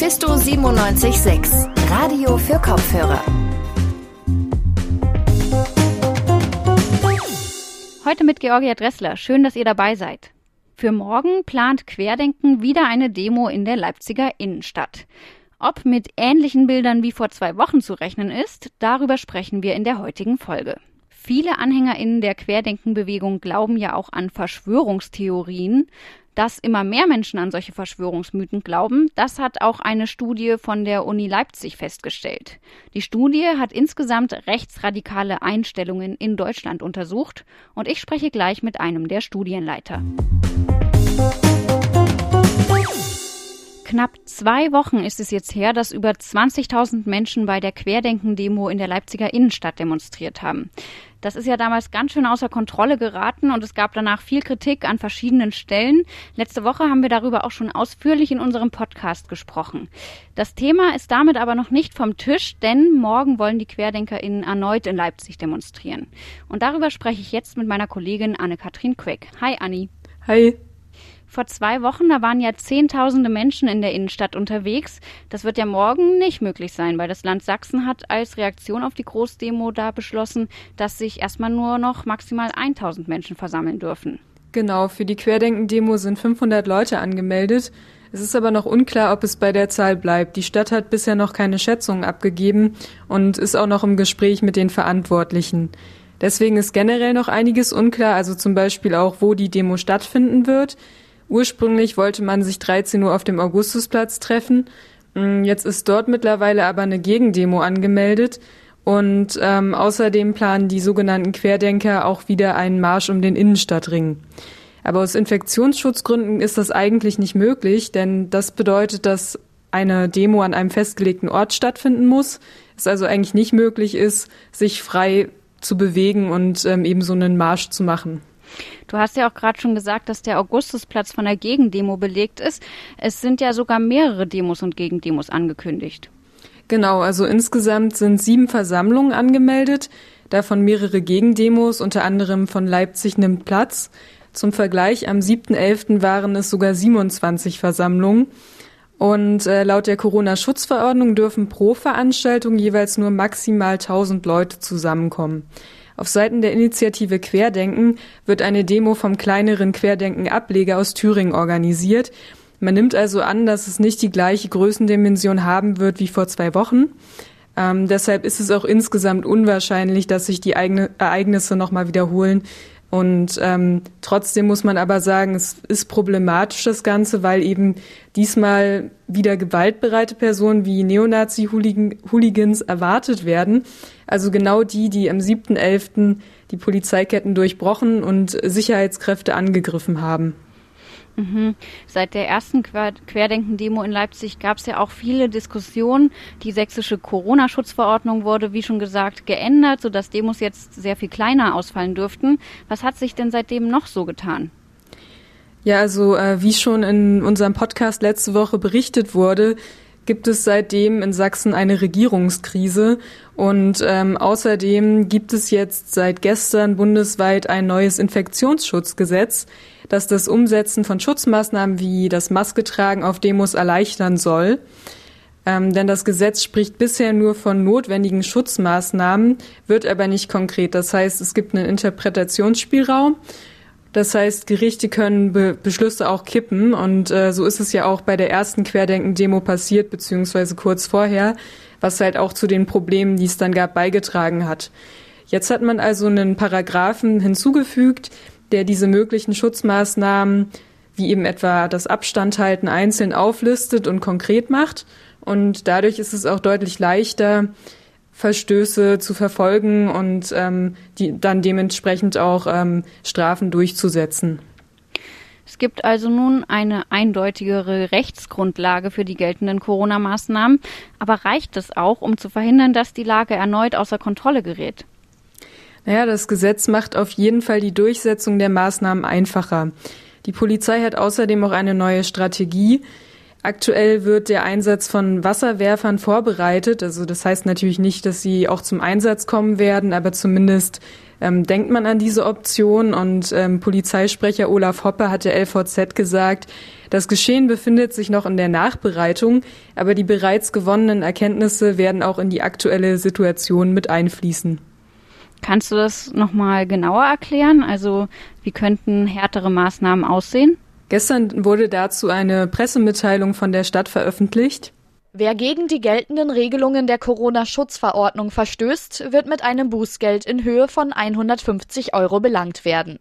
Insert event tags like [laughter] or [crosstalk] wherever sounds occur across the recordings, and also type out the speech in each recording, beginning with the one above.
Mephisto 976, Radio für Kopfhörer. Heute mit Georgia Dressler. Schön, dass ihr dabei seid. Für morgen plant Querdenken wieder eine Demo in der Leipziger Innenstadt. Ob mit ähnlichen Bildern wie vor zwei Wochen zu rechnen ist, darüber sprechen wir in der heutigen Folge. Viele AnhängerInnen der Querdenkenbewegung glauben ja auch an Verschwörungstheorien. Dass immer mehr Menschen an solche Verschwörungsmythen glauben, das hat auch eine Studie von der Uni Leipzig festgestellt. Die Studie hat insgesamt rechtsradikale Einstellungen in Deutschland untersucht und ich spreche gleich mit einem der Studienleiter. Knapp zwei Wochen ist es jetzt her, dass über 20.000 Menschen bei der Querdenken-Demo in der Leipziger Innenstadt demonstriert haben. Das ist ja damals ganz schön außer Kontrolle geraten und es gab danach viel Kritik an verschiedenen Stellen. Letzte Woche haben wir darüber auch schon ausführlich in unserem Podcast gesprochen. Das Thema ist damit aber noch nicht vom Tisch, denn morgen wollen die QuerdenkerInnen erneut in Leipzig demonstrieren. Und darüber spreche ich jetzt mit meiner Kollegin Anne-Kathrin Queck. Hi Anni. Hi. Vor zwei Wochen, da waren ja Zehntausende Menschen in der Innenstadt unterwegs. Das wird ja morgen nicht möglich sein, weil das Land Sachsen hat als Reaktion auf die Großdemo da beschlossen, dass sich erstmal nur noch maximal 1000 Menschen versammeln dürfen. Genau, für die Querdenken-Demo sind 500 Leute angemeldet. Es ist aber noch unklar, ob es bei der Zahl bleibt. Die Stadt hat bisher noch keine Schätzungen abgegeben und ist auch noch im Gespräch mit den Verantwortlichen. Deswegen ist generell noch einiges unklar, also zum Beispiel auch, wo die Demo stattfinden wird. Ursprünglich wollte man sich 13 Uhr auf dem Augustusplatz treffen. Mm, jetzt ist dort mittlerweile aber eine Gegendemo angemeldet. Und ähm, außerdem planen die sogenannten Querdenker auch wieder einen Marsch um den Innenstadtring. Aber aus Infektionsschutzgründen ist das eigentlich nicht möglich, denn das bedeutet, dass eine Demo an einem festgelegten Ort stattfinden muss. Es also eigentlich nicht möglich ist, sich frei zu bewegen und ähm, eben so einen Marsch zu machen. Du hast ja auch gerade schon gesagt, dass der Augustusplatz von der Gegendemo belegt ist. Es sind ja sogar mehrere Demos und Gegendemos angekündigt. Genau, also insgesamt sind sieben Versammlungen angemeldet, davon mehrere Gegendemos, unter anderem von Leipzig nimmt Platz. Zum Vergleich, am 7.11. waren es sogar 27 Versammlungen. Und äh, laut der Corona-Schutzverordnung dürfen pro Veranstaltung jeweils nur maximal 1000 Leute zusammenkommen. Auf Seiten der Initiative Querdenken wird eine Demo vom kleineren Querdenken-Ableger aus Thüringen organisiert. Man nimmt also an, dass es nicht die gleiche Größendimension haben wird wie vor zwei Wochen. Ähm, deshalb ist es auch insgesamt unwahrscheinlich, dass sich die eigene Ereignisse nochmal wiederholen. Und ähm, trotzdem muss man aber sagen, es ist problematisch das Ganze, weil eben diesmal wieder gewaltbereite Personen wie Neonazi-Hooligans erwartet werden. Also genau die, die am 7.11. die Polizeiketten durchbrochen und Sicherheitskräfte angegriffen haben. Mhm. Seit der ersten Querdenken-Demo in Leipzig gab es ja auch viele Diskussionen. Die sächsische Corona-Schutzverordnung wurde, wie schon gesagt, geändert, sodass Demos jetzt sehr viel kleiner ausfallen dürften. Was hat sich denn seitdem noch so getan? Ja, also äh, wie schon in unserem Podcast letzte Woche berichtet wurde, gibt es seitdem in Sachsen eine Regierungskrise und ähm, außerdem gibt es jetzt seit gestern bundesweit ein neues Infektionsschutzgesetz, das das Umsetzen von Schutzmaßnahmen wie das Masketragen auf Demos erleichtern soll. Ähm, denn das Gesetz spricht bisher nur von notwendigen Schutzmaßnahmen, wird aber nicht konkret. Das heißt, es gibt einen Interpretationsspielraum das heißt, Gerichte können Be Beschlüsse auch kippen und äh, so ist es ja auch bei der ersten Querdenken-Demo passiert, beziehungsweise kurz vorher, was halt auch zu den Problemen, die es dann gab, beigetragen hat. Jetzt hat man also einen Paragraphen hinzugefügt, der diese möglichen Schutzmaßnahmen, wie eben etwa das Abstandhalten einzeln auflistet und konkret macht. Und dadurch ist es auch deutlich leichter, Verstöße zu verfolgen und ähm, die, dann dementsprechend auch ähm, Strafen durchzusetzen. Es gibt also nun eine eindeutigere Rechtsgrundlage für die geltenden Corona-Maßnahmen. Aber reicht es auch, um zu verhindern, dass die Lage erneut außer Kontrolle gerät? Naja, das Gesetz macht auf jeden Fall die Durchsetzung der Maßnahmen einfacher. Die Polizei hat außerdem auch eine neue Strategie. Aktuell wird der Einsatz von Wasserwerfern vorbereitet. Also das heißt natürlich nicht, dass sie auch zum Einsatz kommen werden, aber zumindest ähm, denkt man an diese Option. Und ähm, Polizeisprecher Olaf Hoppe hat der LVZ gesagt, das Geschehen befindet sich noch in der Nachbereitung, aber die bereits gewonnenen Erkenntnisse werden auch in die aktuelle Situation mit einfließen. Kannst du das nochmal genauer erklären? Also wie könnten härtere Maßnahmen aussehen? Gestern wurde dazu eine Pressemitteilung von der Stadt veröffentlicht. Wer gegen die geltenden Regelungen der Corona-Schutzverordnung verstößt, wird mit einem Bußgeld in Höhe von 150 Euro belangt werden.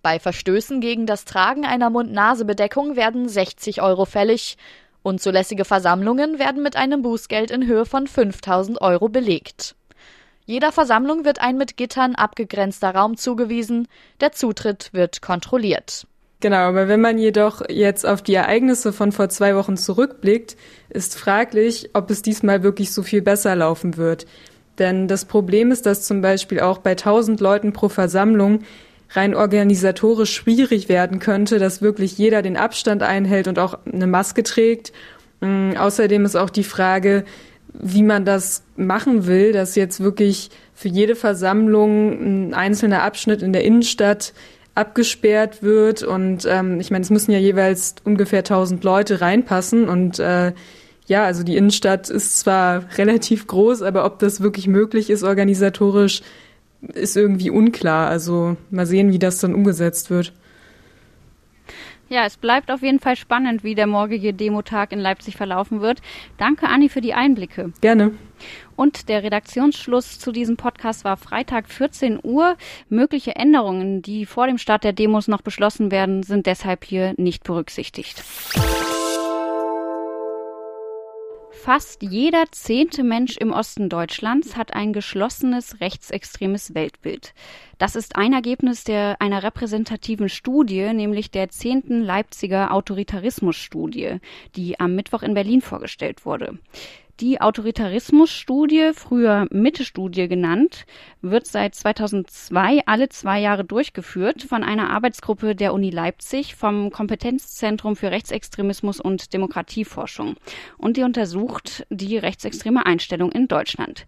Bei Verstößen gegen das Tragen einer Mund-Nase-Bedeckung werden 60 Euro fällig. Unzulässige Versammlungen werden mit einem Bußgeld in Höhe von 5000 Euro belegt. Jeder Versammlung wird ein mit Gittern abgegrenzter Raum zugewiesen. Der Zutritt wird kontrolliert. Genau, aber wenn man jedoch jetzt auf die Ereignisse von vor zwei Wochen zurückblickt, ist fraglich, ob es diesmal wirklich so viel besser laufen wird. Denn das Problem ist, dass zum Beispiel auch bei 1000 Leuten pro Versammlung rein organisatorisch schwierig werden könnte, dass wirklich jeder den Abstand einhält und auch eine Maske trägt. Mm, außerdem ist auch die Frage, wie man das machen will, dass jetzt wirklich für jede Versammlung ein einzelner Abschnitt in der Innenstadt abgesperrt wird. Und ähm, ich meine, es müssen ja jeweils ungefähr 1000 Leute reinpassen. Und äh, ja, also die Innenstadt ist zwar [laughs] relativ groß, aber ob das wirklich möglich ist organisatorisch, ist irgendwie unklar. Also mal sehen, wie das dann umgesetzt wird. Ja, es bleibt auf jeden Fall spannend, wie der morgige Demotag in Leipzig verlaufen wird. Danke, Anni, für die Einblicke. Gerne. Und der Redaktionsschluss zu diesem Podcast war Freitag 14 Uhr. Mögliche Änderungen, die vor dem Start der Demos noch beschlossen werden, sind deshalb hier nicht berücksichtigt. Fast jeder zehnte Mensch im Osten Deutschlands hat ein geschlossenes rechtsextremes Weltbild. Das ist ein Ergebnis der, einer repräsentativen Studie, nämlich der zehnten Leipziger Autoritarismusstudie, die am Mittwoch in Berlin vorgestellt wurde. Die Autoritarismusstudie, früher Mitte-Studie genannt, wird seit 2002 alle zwei Jahre durchgeführt von einer Arbeitsgruppe der Uni Leipzig vom Kompetenzzentrum für Rechtsextremismus und Demokratieforschung. Und die untersucht die rechtsextreme Einstellung in Deutschland.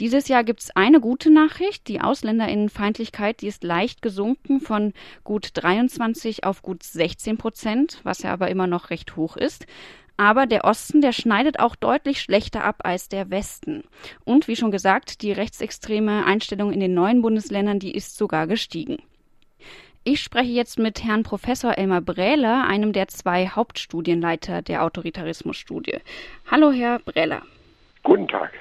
Dieses Jahr gibt es eine gute Nachricht. Die Ausländerinnenfeindlichkeit, die ist leicht gesunken von gut 23 auf gut 16 Prozent, was ja aber immer noch recht hoch ist. Aber der Osten, der schneidet auch deutlich schlechter ab als der Westen. Und wie schon gesagt, die rechtsextreme Einstellung in den neuen Bundesländern, die ist sogar gestiegen. Ich spreche jetzt mit Herrn Professor Elmar Brähler, einem der zwei Hauptstudienleiter der Autoritarismusstudie. Hallo, Herr Brähler. Guten Tag.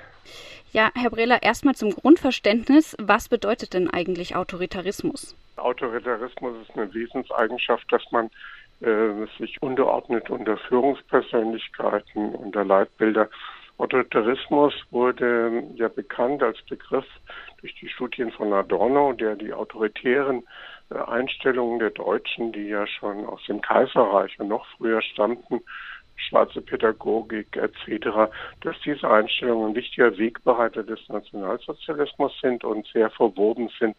Ja, Herr Brähler, erstmal zum Grundverständnis. Was bedeutet denn eigentlich Autoritarismus? Autoritarismus ist eine Wesenseigenschaft, dass man sich unterordnet unter Führungspersönlichkeiten, unter Leitbilder. Autoritarismus wurde ja bekannt als Begriff durch die Studien von Adorno, der die autoritären äh, Einstellungen der Deutschen, die ja schon aus dem Kaiserreich und noch früher stammten, schwarze Pädagogik etc., dass diese Einstellungen ein wichtiger Wegbereiter des Nationalsozialismus sind und sehr verwoben sind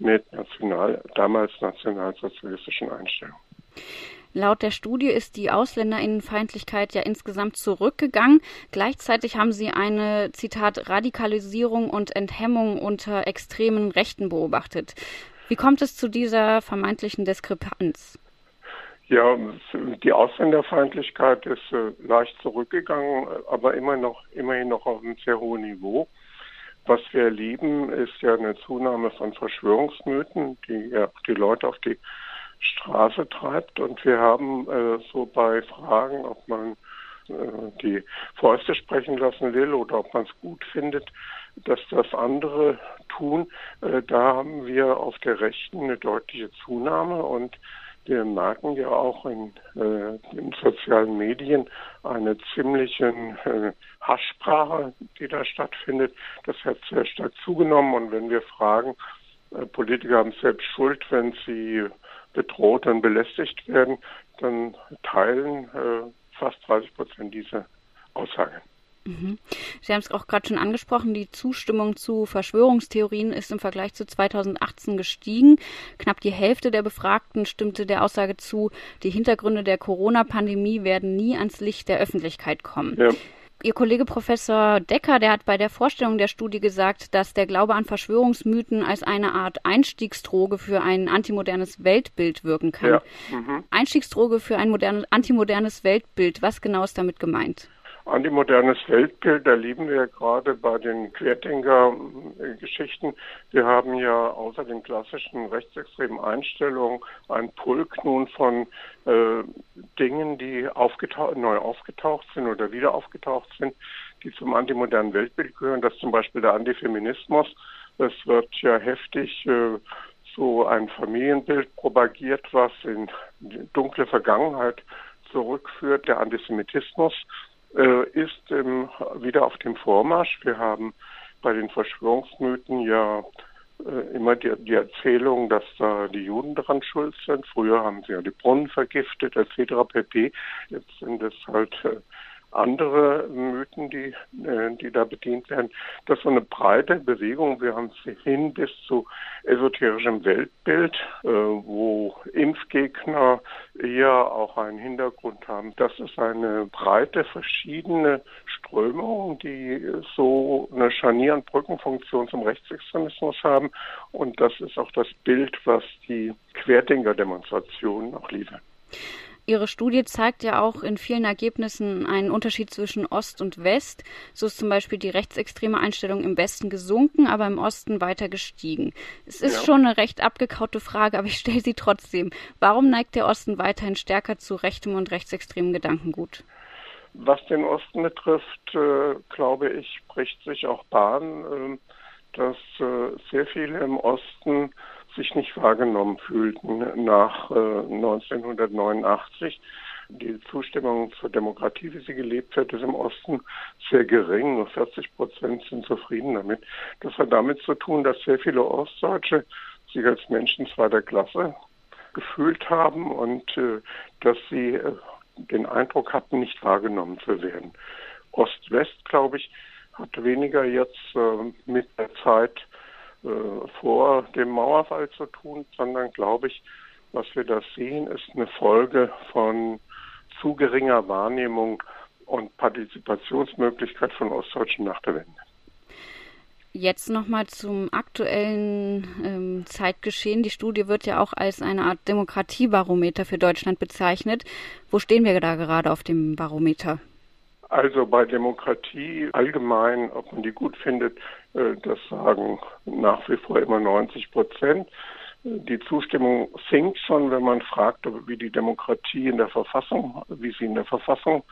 mit national, damals nationalsozialistischen Einstellungen. Laut der Studie ist die Ausländerinnenfeindlichkeit ja insgesamt zurückgegangen. Gleichzeitig haben sie eine, Zitat, Radikalisierung und Enthemmung unter extremen Rechten beobachtet. Wie kommt es zu dieser vermeintlichen Diskrepanz? Ja, die Ausländerfeindlichkeit ist äh, leicht zurückgegangen, aber immer noch, immerhin noch auf einem sehr hohen Niveau. Was wir erleben, ist ja eine Zunahme von Verschwörungsmythen, die ja die Leute auf die Straße treibt. Und wir haben äh, so bei Fragen, ob man äh, die Fäuste sprechen lassen will oder ob man es gut findet, dass das andere tun, äh, da haben wir auf der Rechten eine deutliche Zunahme und wir merken ja auch in äh, den sozialen Medien eine ziemliche äh, Haschsprache, die da stattfindet. Das hat sehr stark zugenommen und wenn wir fragen, äh, Politiker haben selbst Schuld, wenn sie bedroht und belästigt werden, dann teilen äh, fast 30 Prozent diese Aussage. Mhm. Sie haben es auch gerade schon angesprochen, die Zustimmung zu Verschwörungstheorien ist im Vergleich zu 2018 gestiegen. Knapp die Hälfte der Befragten stimmte der Aussage zu, die Hintergründe der Corona-Pandemie werden nie ans Licht der Öffentlichkeit kommen. Ja. Ihr Kollege Professor Decker, der hat bei der Vorstellung der Studie gesagt, dass der Glaube an Verschwörungsmythen als eine Art Einstiegsdroge für ein antimodernes Weltbild wirken kann. Ja. Mhm. Einstiegsdroge für ein modernes, antimodernes Weltbild. Was genau ist damit gemeint? Antimodernes Weltbild erleben wir gerade bei den Querdenker-Geschichten. Wir haben ja außer den klassischen rechtsextremen Einstellungen ein Pulk nun von äh, Dingen, die aufgetaucht, neu aufgetaucht sind oder wieder aufgetaucht sind, die zum antimodernen Weltbild gehören. Das ist zum Beispiel der Antifeminismus. Es wird ja heftig äh, so ein Familienbild propagiert, was in dunkle Vergangenheit zurückführt, der Antisemitismus äh, ist ähm, wieder auf dem Vormarsch. Wir haben bei den Verschwörungsmythen ja äh, immer die, die, Erzählung, dass da die Juden daran schuld sind. Früher haben sie ja die Brunnen vergiftet, etc. pp. Jetzt sind es halt äh, andere Mythen, die, äh, die da bedient werden. Das ist so eine breite Bewegung. Wir haben es hin bis zu esoterischem Weltbild, äh, wo Impfgegner eher auch einen Hintergrund haben. Das ist eine breite, verschiedene Strömung, die so eine Scharnier- und Brückenfunktion zum Rechtsextremismus haben. Und das ist auch das Bild, was die Querdenker-Demonstrationen auch liefern. Ihre Studie zeigt ja auch in vielen Ergebnissen einen Unterschied zwischen Ost und West. So ist zum Beispiel die rechtsextreme Einstellung im Westen gesunken, aber im Osten weiter gestiegen. Es ist ja. schon eine recht abgekaute Frage, aber ich stelle sie trotzdem. Warum neigt der Osten weiterhin stärker zu rechtem und rechtsextremen Gedankengut? Was den Osten betrifft, äh, glaube ich, bricht sich auch Bahn, äh, dass äh, sehr viele im Osten sich nicht wahrgenommen fühlten nach äh, 1989. Die Zustimmung zur Demokratie, wie sie gelebt wird, ist im Osten sehr gering. Nur 40 Prozent sind zufrieden damit. Das hat damit zu tun, dass sehr viele Ostdeutsche sich als Menschen zweiter Klasse gefühlt haben und äh, dass sie äh, den Eindruck hatten, nicht wahrgenommen zu werden. Ost-West, glaube ich, hat weniger jetzt äh, mit der Zeit äh, vor dem Mauerfall zu tun, sondern glaube ich, was wir da sehen, ist eine Folge von zu geringer Wahrnehmung und Partizipationsmöglichkeit von Ostdeutschen nach der Wende. Jetzt nochmal zum aktuellen ähm, Zeitgeschehen. Die Studie wird ja auch als eine Art Demokratiebarometer für Deutschland bezeichnet. Wo stehen wir da gerade auf dem Barometer? Also bei Demokratie allgemein, ob man die gut findet, äh, das sagen nach wie vor immer 90 Prozent. Die Zustimmung sinkt schon, wenn man fragt, wie die Demokratie in der Verfassung, wie sie in der Verfassung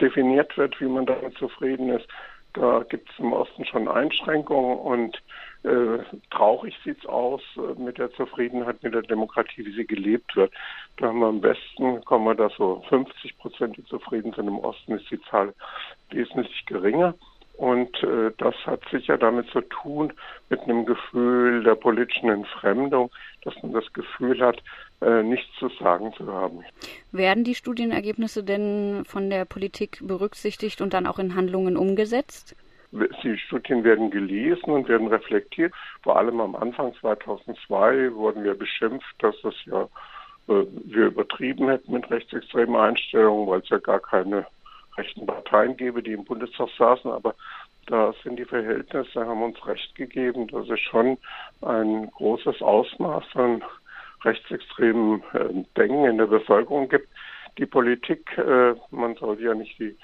definiert wird, wie man damit zufrieden ist. Da gibt es im Osten schon Einschränkungen und äh, traurig sieht es aus äh, mit der Zufriedenheit mit der Demokratie, wie sie gelebt wird. Da haben wir im Westen, kommen wir da so 50 Prozent, die zufrieden sind. Im Osten ist die Zahl wesentlich geringer. Und äh, das hat sicher damit zu tun, mit einem Gefühl der politischen Entfremdung, dass man das Gefühl hat, äh, nichts zu sagen zu haben. Werden die Studienergebnisse denn von der Politik berücksichtigt und dann auch in Handlungen umgesetzt? Die Studien werden gelesen und werden reflektiert. Vor allem am Anfang 2002 wurden wir beschimpft, dass das ja äh, wir übertrieben hätten mit rechtsextremen Einstellungen, weil es ja gar keine rechten Parteien gäbe, die im Bundestag saßen. Aber da sind die Verhältnisse, haben uns recht gegeben, dass es schon ein großes Ausmaß an rechtsextremen äh, Denken in der Bevölkerung gibt. Die Politik, äh, man soll ja nicht die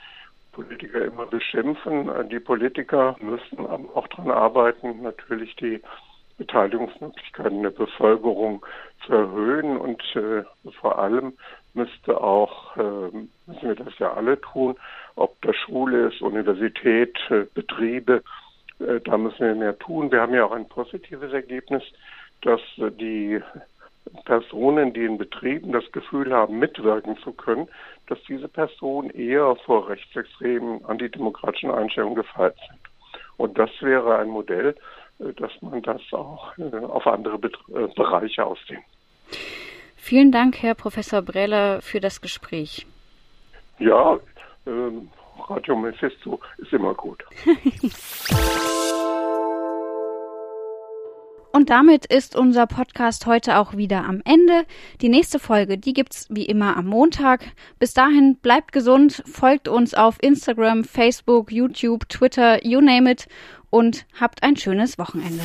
Politiker immer beschimpfen. Die Politiker müssen auch daran arbeiten, natürlich die Beteiligungsmöglichkeiten der Bevölkerung zu erhöhen und äh, vor allem müsste auch, äh, müssen wir das ja alle tun, ob das Schule ist, Universität, äh, Betriebe, äh, da müssen wir mehr tun. Wir haben ja auch ein positives Ergebnis, dass äh, die Personen, die in Betrieben das Gefühl haben, mitwirken zu können, dass diese Personen eher vor rechtsextremen, antidemokratischen Einstellungen gefeit sind. Und das wäre ein Modell, dass man das auch auf andere Bereiche ausdehnt. Vielen Dank, Herr Professor Breller, für das Gespräch. Ja, äh, Radio Mephisto ist immer gut. [laughs] Und damit ist unser Podcast heute auch wieder am Ende. Die nächste Folge, die gibt's wie immer am Montag. Bis dahin bleibt gesund, folgt uns auf Instagram, Facebook, YouTube, Twitter, you name it und habt ein schönes Wochenende.